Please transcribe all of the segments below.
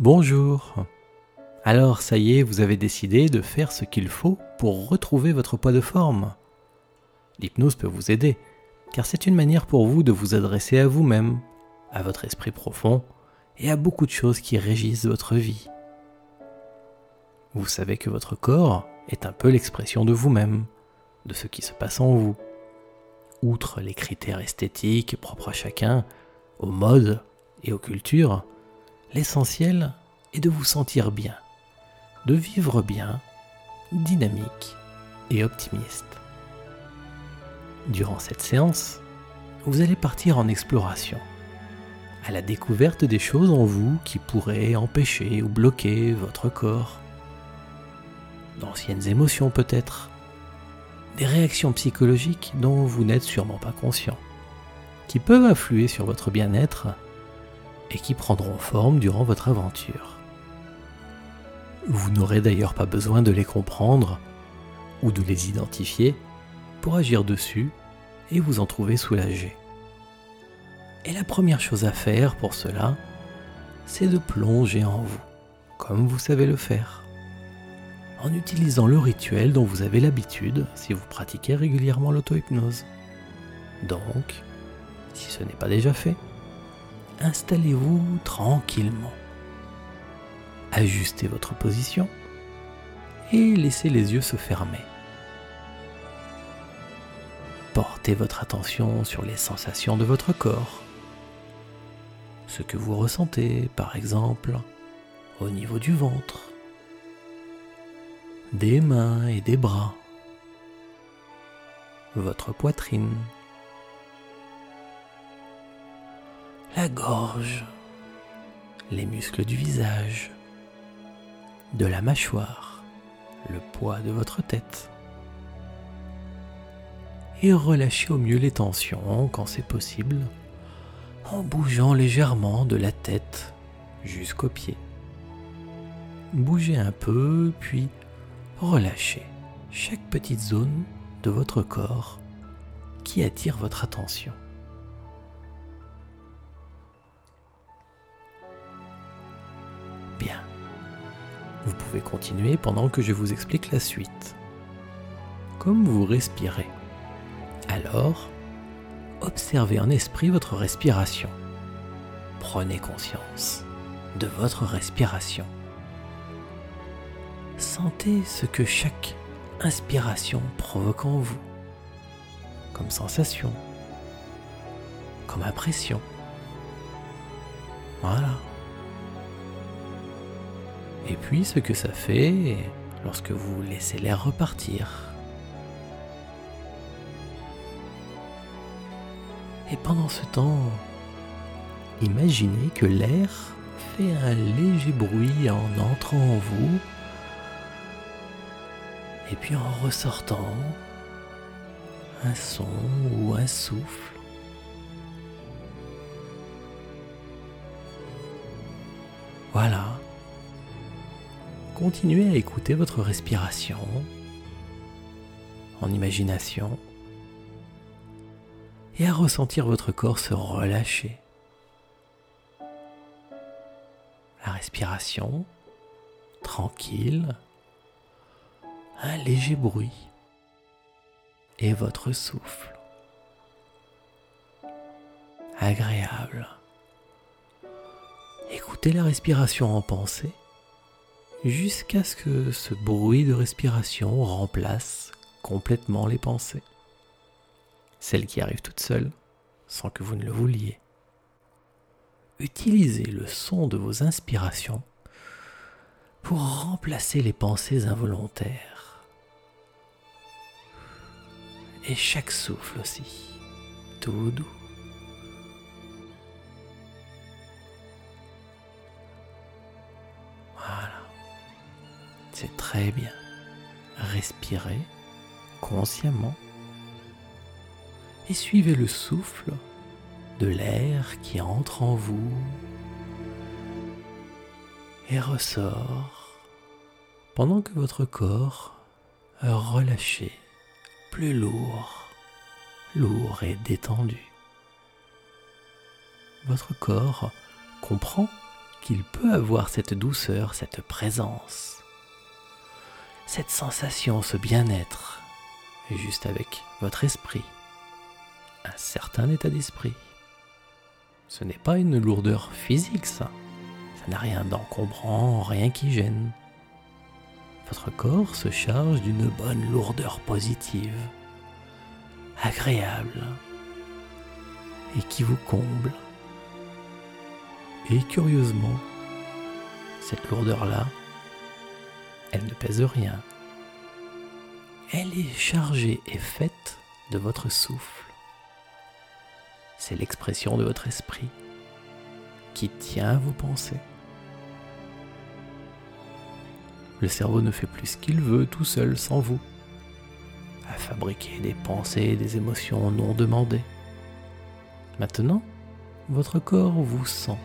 Bonjour. Alors ça y est, vous avez décidé de faire ce qu'il faut pour retrouver votre poids de forme. L'hypnose peut vous aider, car c'est une manière pour vous de vous adresser à vous-même, à votre esprit profond et à beaucoup de choses qui régissent votre vie. Vous savez que votre corps est un peu l'expression de vous-même, de ce qui se passe en vous. Outre les critères esthétiques propres à chacun, aux modes et aux cultures, l'essentiel est de vous sentir bien, de vivre bien, dynamique et optimiste. Durant cette séance, vous allez partir en exploration, à la découverte des choses en vous qui pourraient empêcher ou bloquer votre corps. D'anciennes émotions peut-être, des réactions psychologiques dont vous n'êtes sûrement pas conscient, qui peuvent influer sur votre bien-être et qui prendront forme durant votre aventure. Vous n'aurez d'ailleurs pas besoin de les comprendre ou de les identifier pour agir dessus et vous en trouver soulagé. Et la première chose à faire pour cela, c'est de plonger en vous, comme vous savez le faire, en utilisant le rituel dont vous avez l'habitude si vous pratiquez régulièrement l'auto-hypnose. Donc, si ce n'est pas déjà fait, installez-vous tranquillement. Ajustez votre position et laissez les yeux se fermer. Portez votre attention sur les sensations de votre corps. Ce que vous ressentez, par exemple, au niveau du ventre, des mains et des bras, votre poitrine, la gorge, les muscles du visage, de la mâchoire, le poids de votre tête. Et relâchez au mieux les tensions quand c'est possible, en bougeant légèrement de la tête jusqu'aux pieds. Bougez un peu, puis relâchez chaque petite zone de votre corps qui attire votre attention. Vous pouvez continuer pendant que je vous explique la suite. Comme vous respirez. Alors, observez en esprit votre respiration. Prenez conscience de votre respiration. Sentez ce que chaque inspiration provoque en vous, comme sensation, comme impression. Voilà et puis ce que ça fait lorsque vous laissez l'air repartir. Et pendant ce temps, imaginez que l'air fait un léger bruit en entrant en vous et puis en ressortant un son ou un souffle. Voilà continuez à écouter votre respiration en imagination et à ressentir votre corps se relâcher. La respiration, tranquille, un léger bruit et votre souffle, agréable. Écoutez la respiration en pensée jusqu'à ce que ce bruit de respiration remplace complètement les pensées, celles qui arrivent toutes seules, sans que vous ne le vouliez. Utilisez le son de vos inspirations pour remplacer les pensées involontaires. Et chaque souffle aussi, tout doux. C'est très bien. Respirez consciemment et suivez le souffle de l'air qui entre en vous et ressort pendant que votre corps relâché, plus lourd, lourd et détendu. Votre corps comprend qu'il peut avoir cette douceur, cette présence, cette sensation, ce bien-être, juste avec votre esprit, un certain état d'esprit. Ce n'est pas une lourdeur physique, ça. Ça n'a rien d'encombrant, rien qui gêne. Votre corps se charge d'une bonne lourdeur positive, agréable, et qui vous comble. Et curieusement, cette lourdeur-là, elle ne pèse rien. Elle est chargée et faite de votre souffle. C'est l'expression de votre esprit qui tient vos pensées. Le cerveau ne fait plus ce qu'il veut tout seul sans vous, à fabriquer des pensées et des émotions non demandées. Maintenant, votre corps vous sent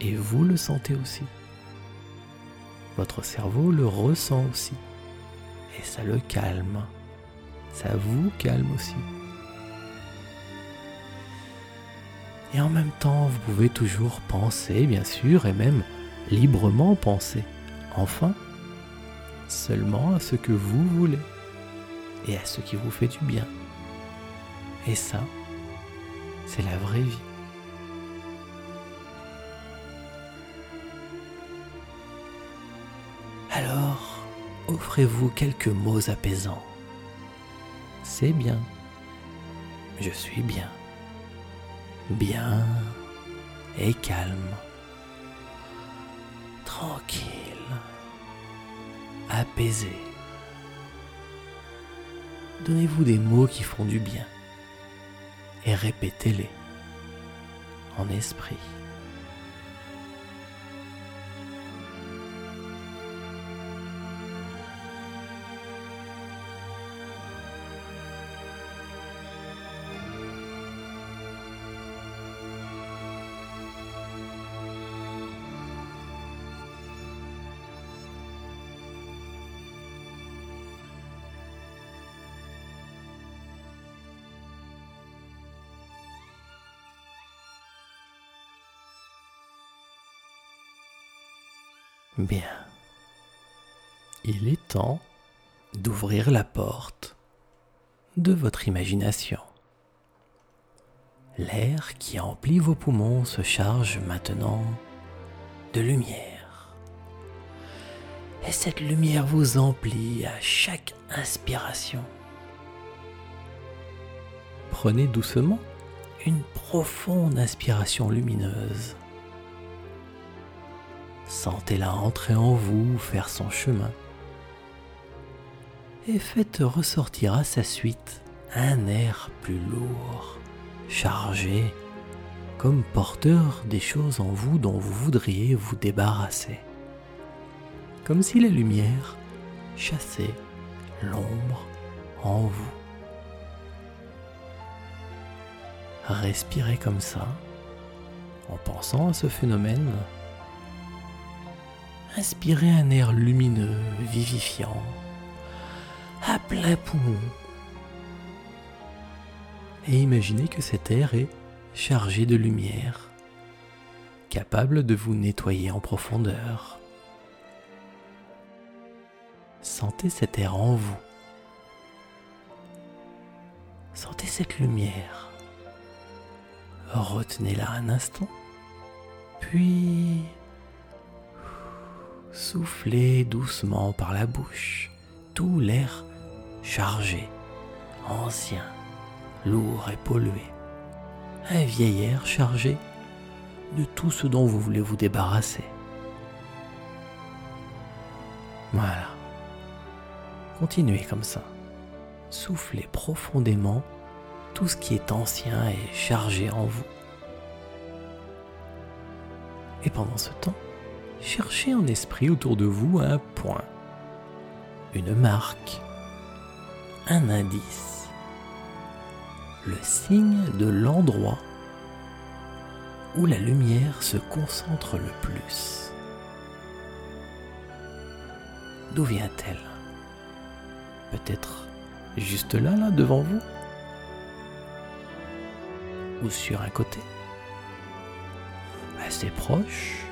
et vous le sentez aussi. Votre cerveau le ressent aussi et ça le calme. Ça vous calme aussi. Et en même temps, vous pouvez toujours penser, bien sûr, et même librement penser. Enfin, seulement à ce que vous voulez et à ce qui vous fait du bien. Et ça, c'est la vraie vie. Alors, offrez-vous quelques mots apaisants. C'est bien. Je suis bien. Bien et calme. Tranquille. Apaisé. Donnez-vous des mots qui font du bien et répétez-les en esprit. Bien. Il est temps d'ouvrir la porte de votre imagination. L'air qui emplit vos poumons se charge maintenant de lumière. Et cette lumière vous emplit à chaque inspiration. Prenez doucement une profonde inspiration lumineuse Sentez-la entrer en vous, faire son chemin. Et faites ressortir à sa suite un air plus lourd, chargé, comme porteur des choses en vous dont vous voudriez vous débarrasser. Comme si la lumière chassait l'ombre en vous. Respirez comme ça, en pensant à ce phénomène Inspirez un air lumineux, vivifiant, à plein poumon. Et imaginez que cet air est chargé de lumière, capable de vous nettoyer en profondeur. Sentez cet air en vous. Sentez cette lumière. Retenez-la un instant, puis Soufflez doucement par la bouche tout l'air chargé, ancien, lourd et pollué. Un vieil air chargé de tout ce dont vous voulez vous débarrasser. Voilà. Continuez comme ça. Soufflez profondément tout ce qui est ancien et chargé en vous. Et pendant ce temps, cherchez en esprit autour de vous un point, une marque, un indice, le signe de l'endroit où la lumière se concentre le plus. D'où vient-elle? Peut-être juste là, là, devant vous? Ou sur un côté? Assez proche?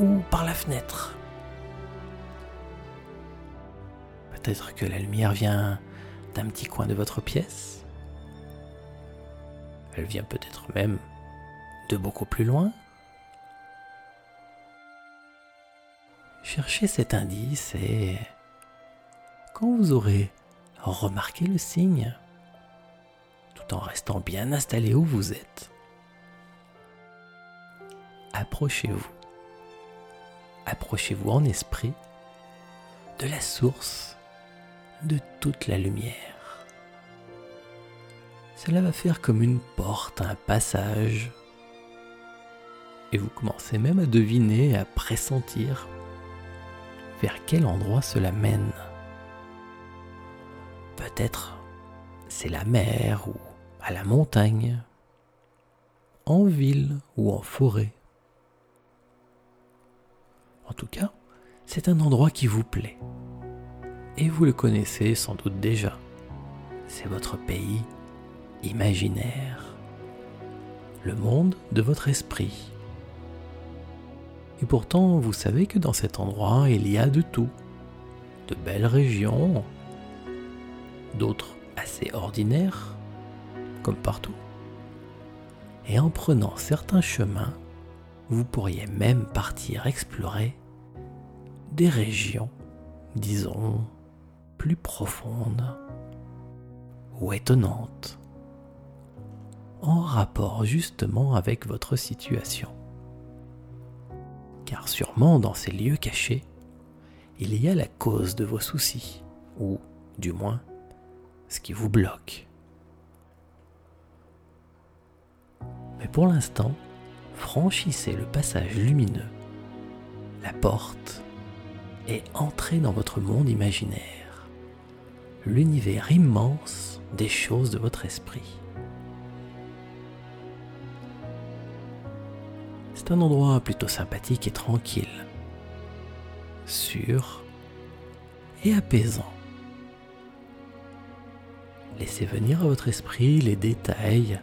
Ou par la fenêtre. Peut-être que la lumière vient d'un petit coin de votre pièce. Elle vient peut-être même de beaucoup plus loin. Cherchez cet indice et quand vous aurez remarqué le signe, tout en restant bien installé où vous êtes, approchez-vous. Approchez-vous en esprit de la source de toute la lumière. Cela va faire comme une porte, un passage. Et vous commencez même à deviner, à pressentir vers quel endroit cela mène. Peut-être c'est la mer ou à la montagne, en ville ou en forêt. En tout cas, c'est un endroit qui vous plaît. Et vous le connaissez sans doute déjà. C'est votre pays imaginaire, le monde de votre esprit. Et pourtant, vous savez que dans cet endroit, il y a de tout. De belles régions, d'autres assez ordinaires, comme partout. Et en prenant certains chemins, vous pourriez même partir explorer des régions, disons, plus profondes ou étonnantes, en rapport justement avec votre situation. Car sûrement dans ces lieux cachés, il y a la cause de vos soucis, ou du moins ce qui vous bloque. Mais pour l'instant, franchissez le passage lumineux, la porte et entrez dans votre monde imaginaire, l'univers immense des choses de votre esprit. C'est un endroit plutôt sympathique et tranquille, sûr et apaisant. Laissez venir à votre esprit les détails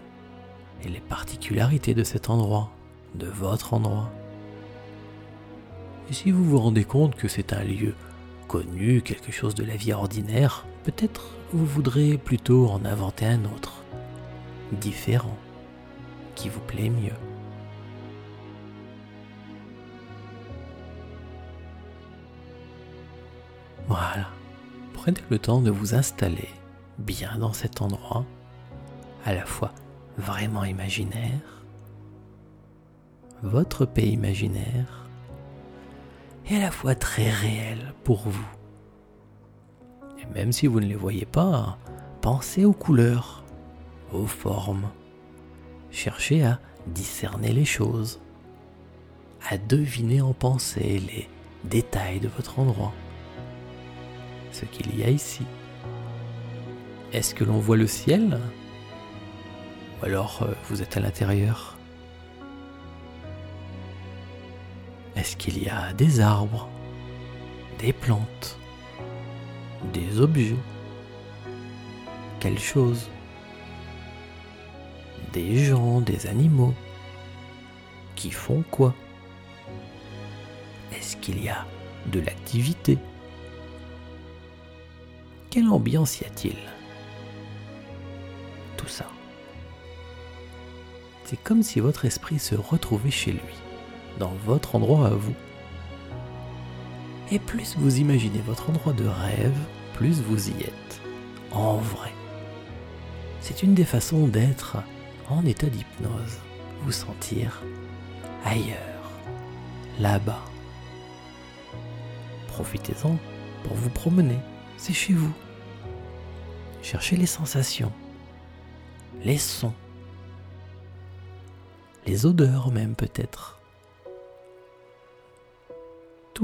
et les particularités de cet endroit, de votre endroit. Et si vous vous rendez compte que c'est un lieu connu, quelque chose de la vie ordinaire, peut-être vous voudrez plutôt en inventer un autre, différent, qui vous plaît mieux. Voilà, prenez le temps de vous installer bien dans cet endroit, à la fois vraiment imaginaire, votre pays imaginaire, et à la fois très réel pour vous. Et même si vous ne les voyez pas, pensez aux couleurs, aux formes. Cherchez à discerner les choses, à deviner en pensée les détails de votre endroit, ce qu'il y a ici. Est-ce que l'on voit le ciel? Ou alors euh, vous êtes à l'intérieur? Est-ce qu'il y a des arbres, des plantes, des objets Quelle chose Des gens, des animaux Qui font quoi? Est-ce qu'il y a de l'activité? Quelle ambiance y a-t-il? Ça. C'est comme si votre esprit se retrouvait chez lui, dans votre endroit à vous. Et plus vous imaginez votre endroit de rêve, plus vous y êtes, en vrai. C'est une des façons d'être en état d'hypnose, vous sentir ailleurs, là-bas. Profitez-en pour vous promener, c'est chez vous. Cherchez les sensations, les sons, les odeurs même peut-être.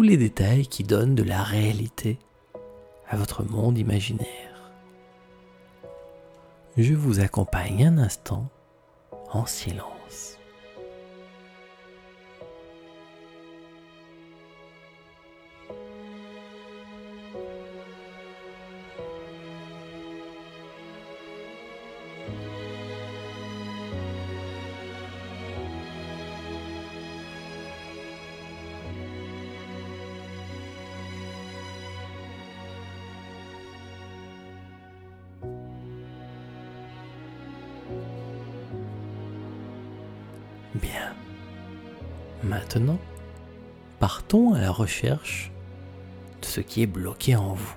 Les détails qui donnent de la réalité à votre monde imaginaire. Je vous accompagne un instant en silence. Recherche de ce qui est bloqué en vous.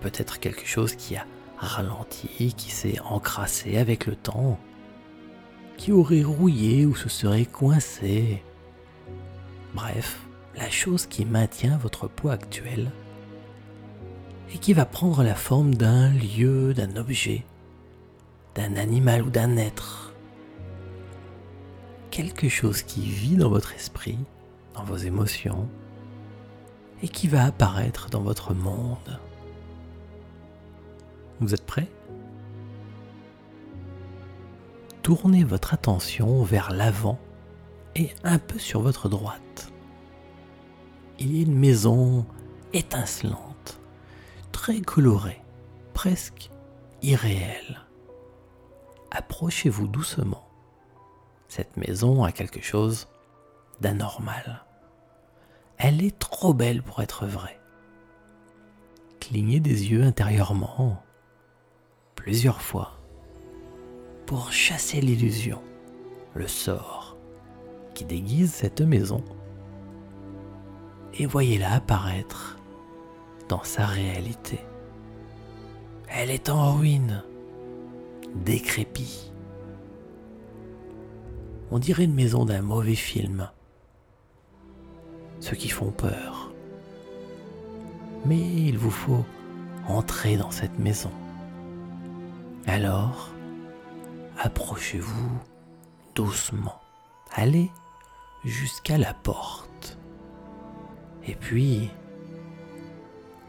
Peut-être quelque chose qui a ralenti, qui s'est encrassé avec le temps, qui aurait rouillé ou se serait coincé. Bref, la chose qui maintient votre poids actuel et qui va prendre la forme d'un lieu, d'un objet, d'un animal ou d'un être. Quelque chose qui vit dans votre esprit, dans vos émotions, et qui va apparaître dans votre monde. Vous êtes prêts? Tournez votre attention vers l'avant et un peu sur votre droite. Il y a une maison étincelante, très colorée, presque irréelle. Approchez-vous doucement. Cette maison a quelque chose d'anormal. Elle est trop belle pour être vraie. Clignez des yeux intérieurement plusieurs fois pour chasser l'illusion, le sort qui déguise cette maison et voyez-la apparaître dans sa réalité. Elle est en ruine, décrépie. On dirait une maison d'un mauvais film. Ceux qui font peur. Mais il vous faut entrer dans cette maison. Alors, approchez-vous doucement. Allez jusqu'à la porte. Et puis,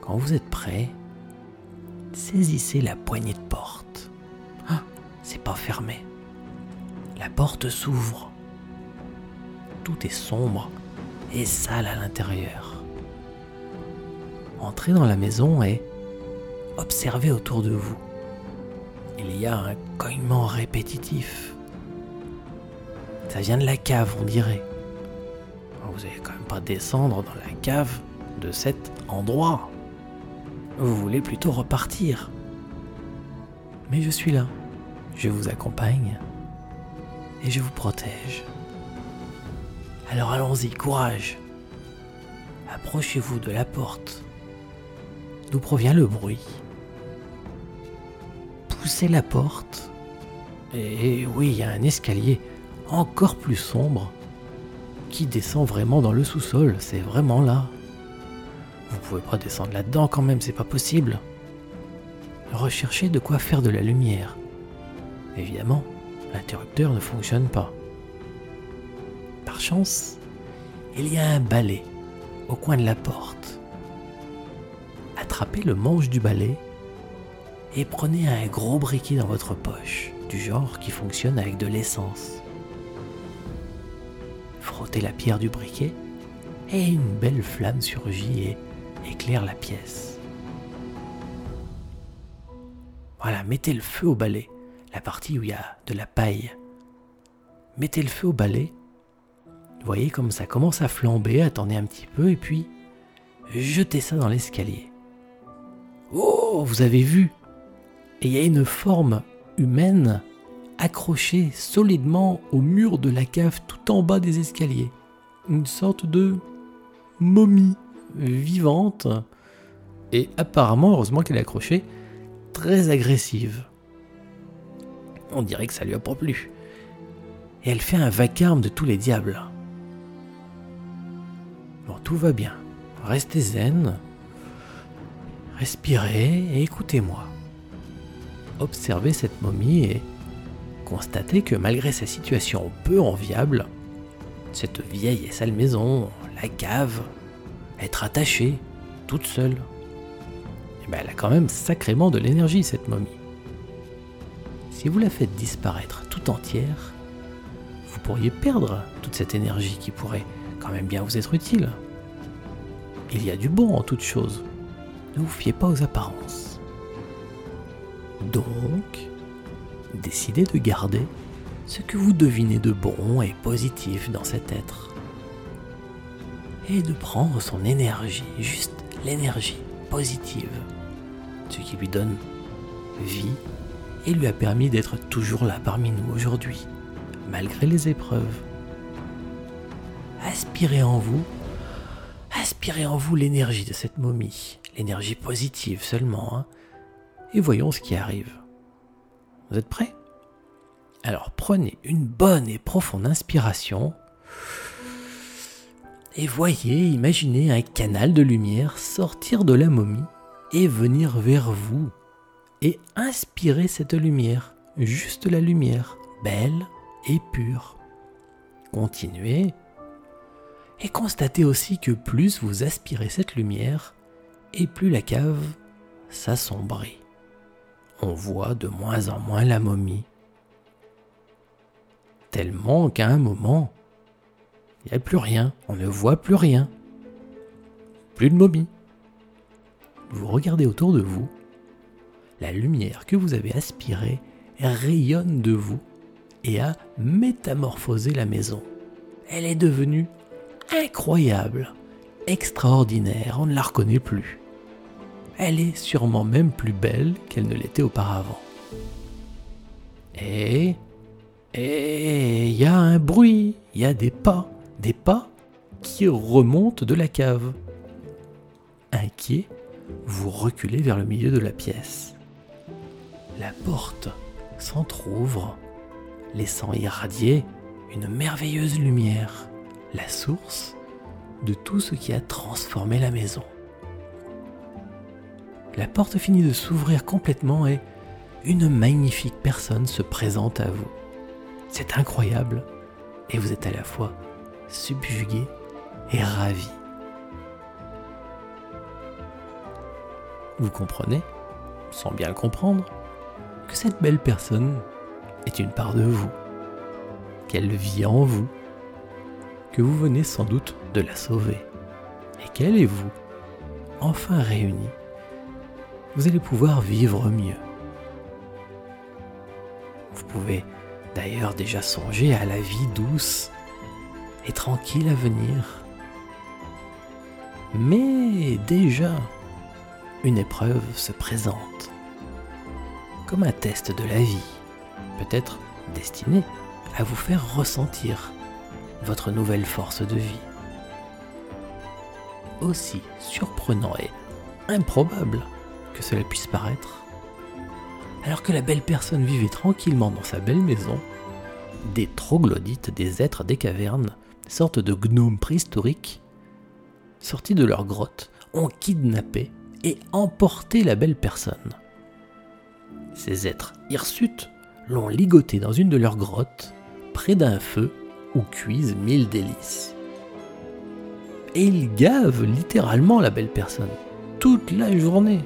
quand vous êtes prêt, saisissez la poignée de porte. Ah, c'est pas fermé. La porte s'ouvre. Tout est sombre et sale à l'intérieur. Entrez dans la maison et observez autour de vous il y a un cognement répétitif. Ça vient de la cave, on dirait. Vous n'allez quand même pas descendre dans la cave de cet endroit. Vous voulez plutôt repartir. Mais je suis là. Je vous accompagne. Et je vous protège. Alors allons-y, courage. Approchez-vous de la porte. D'où provient le bruit? Poussez la porte. Et oui, il y a un escalier encore plus sombre qui descend vraiment dans le sous-sol. C'est vraiment là. Vous pouvez pas descendre là-dedans quand même, c'est pas possible. Recherchez de quoi faire de la lumière. Évidemment, l'interrupteur ne fonctionne pas. Par chance, il y a un balai au coin de la porte. Attrapez le manche du balai et prenez un gros briquet dans votre poche, du genre qui fonctionne avec de l'essence. Frottez la pierre du briquet et une belle flamme surgit et éclaire la pièce. Voilà, mettez le feu au balai, la partie où il y a de la paille. Mettez le feu au balai. Voyez comme ça commence à flamber, attendez un petit peu et puis jetez ça dans l'escalier. Oh, vous avez vu? Et il y a une forme humaine accrochée solidement au mur de la cave tout en bas des escaliers. Une sorte de momie vivante et apparemment, heureusement qu'elle est accrochée, très agressive. On dirait que ça lui a pas plu. Et elle fait un vacarme de tous les diables. Tout va bien. Restez zen, respirez et écoutez-moi observer cette momie et constater que malgré sa situation peu enviable, cette vieille et sale maison, la cave, être attachée, toute seule, eh ben elle a quand même sacrément de l'énergie cette momie. Si vous la faites disparaître tout entière, vous pourriez perdre toute cette énergie qui pourrait quand même bien vous être utile. Il y a du bon en toute chose. Ne vous fiez pas aux apparences. Donc, décidez de garder ce que vous devinez de bon et positif dans cet être. Et de prendre son énergie, juste l'énergie positive, ce qui lui donne vie et lui a permis d'être toujours là parmi nous aujourd'hui, malgré les épreuves. Aspirez en vous, aspirez en vous l'énergie de cette momie, l'énergie positive seulement, hein, et voyons ce qui arrive. Vous êtes prêts? Alors prenez une bonne et profonde inspiration et voyez, imaginez un canal de lumière sortir de la momie et venir vers vous. Et inspirer cette lumière, juste la lumière, belle et pure. Continuez. Et constatez aussi que plus vous aspirez cette lumière, et plus la cave s'assombrit. On voit de moins en moins la momie. Tellement qu'à un moment, il n'y a plus rien, on ne voit plus rien. Plus de momie. Vous regardez autour de vous, la lumière que vous avez aspirée rayonne de vous et a métamorphosé la maison. Elle est devenue incroyable, extraordinaire, on ne la reconnaît plus. Elle est sûrement même plus belle qu'elle ne l'était auparavant. Et... Et... Il y a un bruit, il y a des pas des pas qui remontent de la cave. Inquiet, vous reculez vers le milieu de la pièce. La porte s'entr'ouvre, laissant irradier une merveilleuse lumière, la source de tout ce qui a transformé la maison. La porte finit de s'ouvrir complètement et une magnifique personne se présente à vous. C'est incroyable et vous êtes à la fois subjugué et ravi. Vous comprenez, sans bien le comprendre, que cette belle personne est une part de vous, qu'elle vit en vous, vous venez sans doute de la sauver, et qu'elle et vous, enfin réunis, vous allez pouvoir vivre mieux. Vous pouvez d'ailleurs déjà songer à la vie douce et tranquille à venir. Mais déjà, une épreuve se présente, comme un test de la vie, peut-être destiné à vous faire ressentir votre nouvelle force de vie. Aussi surprenant et improbable que cela puisse paraître, alors que la belle personne vivait tranquillement dans sa belle maison, des troglodytes, des êtres des cavernes, sortes de gnomes préhistoriques, sortis de leur grotte, ont kidnappé et emporté la belle personne. Ces êtres hirsutes l'ont ligoté dans une de leurs grottes, près d'un feu où cuisent mille délices. Et ils gavent littéralement la belle personne, toute la journée.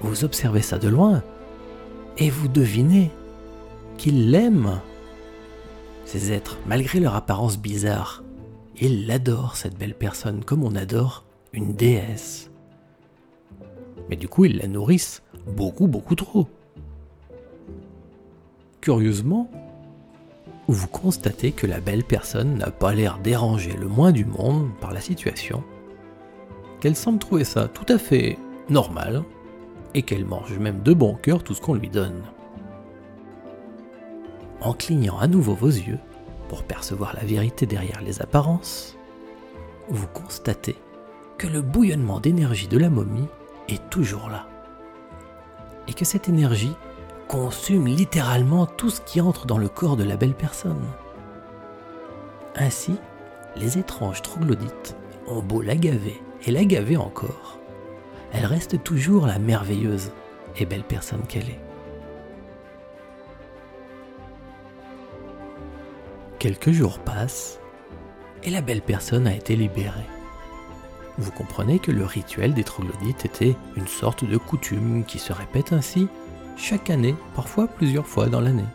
Vous observez ça de loin, et vous devinez qu'ils l'aiment ces êtres, malgré leur apparence bizarre. Ils l'adorent, cette belle personne, comme on adore une déesse. Mais du coup, ils la nourrissent beaucoup, beaucoup trop. Curieusement, vous constatez que la belle personne n'a pas l'air dérangée le moins du monde par la situation, qu'elle semble trouver ça tout à fait normal, et qu'elle mange même de bon cœur tout ce qu'on lui donne en clignant à nouveau vos yeux pour percevoir la vérité derrière les apparences, vous constatez que le bouillonnement d'énergie de la momie est toujours là. Et que cette énergie consume littéralement tout ce qui entre dans le corps de la belle personne. Ainsi, les étranges troglodytes ont beau la gaver et la gaver encore, elle reste toujours la merveilleuse et belle personne qu'elle est. Quelques jours passent et la belle personne a été libérée. Vous comprenez que le rituel des troglodytes était une sorte de coutume qui se répète ainsi chaque année, parfois plusieurs fois dans l'année.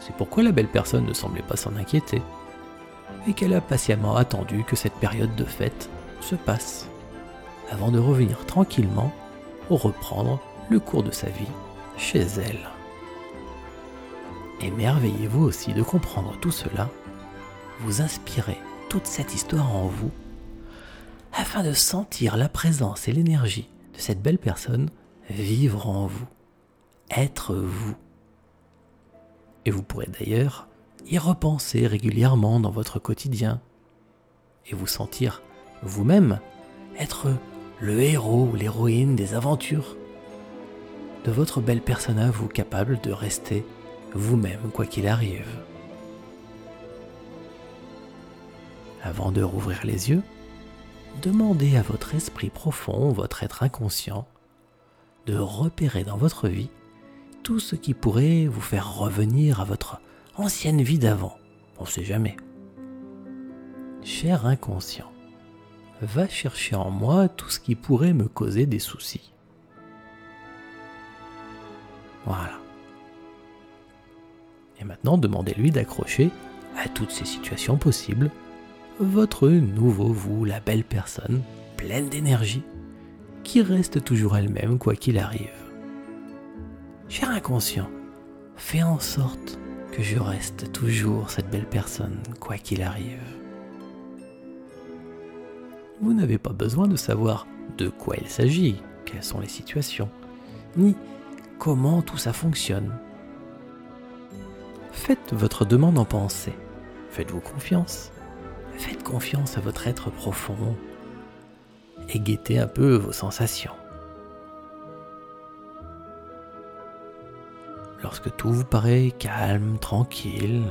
C'est pourquoi la belle personne ne semblait pas s'en inquiéter, et qu'elle a patiemment attendu que cette période de fête se passe, avant de revenir tranquillement pour reprendre le cours de sa vie chez elle. Émerveillez-vous aussi de comprendre tout cela, vous inspirez toute cette histoire en vous, afin de sentir la présence et l'énergie de cette belle personne vivre en vous, être vous. Et vous pourrez d'ailleurs y repenser régulièrement dans votre quotidien et vous sentir vous-même être le héros ou l'héroïne des aventures de votre belle personne à vous capable de rester vous-même quoi qu'il arrive. Avant de rouvrir les yeux, demandez à votre esprit profond, votre être inconscient, de repérer dans votre vie tout ce qui pourrait vous faire revenir à votre ancienne vie d'avant. On ne sait jamais. Cher inconscient, va chercher en moi tout ce qui pourrait me causer des soucis. Voilà. Et maintenant, demandez-lui d'accrocher à toutes ces situations possibles votre nouveau vous, la belle personne, pleine d'énergie, qui reste toujours elle-même quoi qu'il arrive. Cher inconscient, fais en sorte que je reste toujours cette belle personne quoi qu'il arrive. Vous n'avez pas besoin de savoir de quoi il s'agit, quelles sont les situations, ni comment tout ça fonctionne. Faites votre demande en pensée. Faites-vous confiance. Faites confiance à votre être profond et guettez un peu vos sensations. Lorsque tout vous paraît calme, tranquille,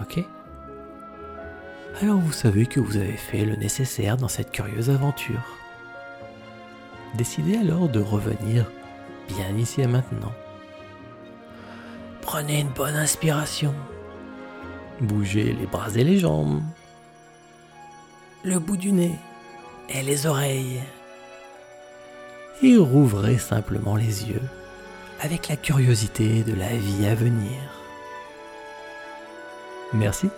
ok Alors vous savez que vous avez fait le nécessaire dans cette curieuse aventure. Décidez alors de revenir bien ici et maintenant. Prenez une bonne inspiration. Bougez les bras et les jambes. Le bout du nez et les oreilles. Et rouvrez simplement les yeux avec la curiosité de la vie à venir. Merci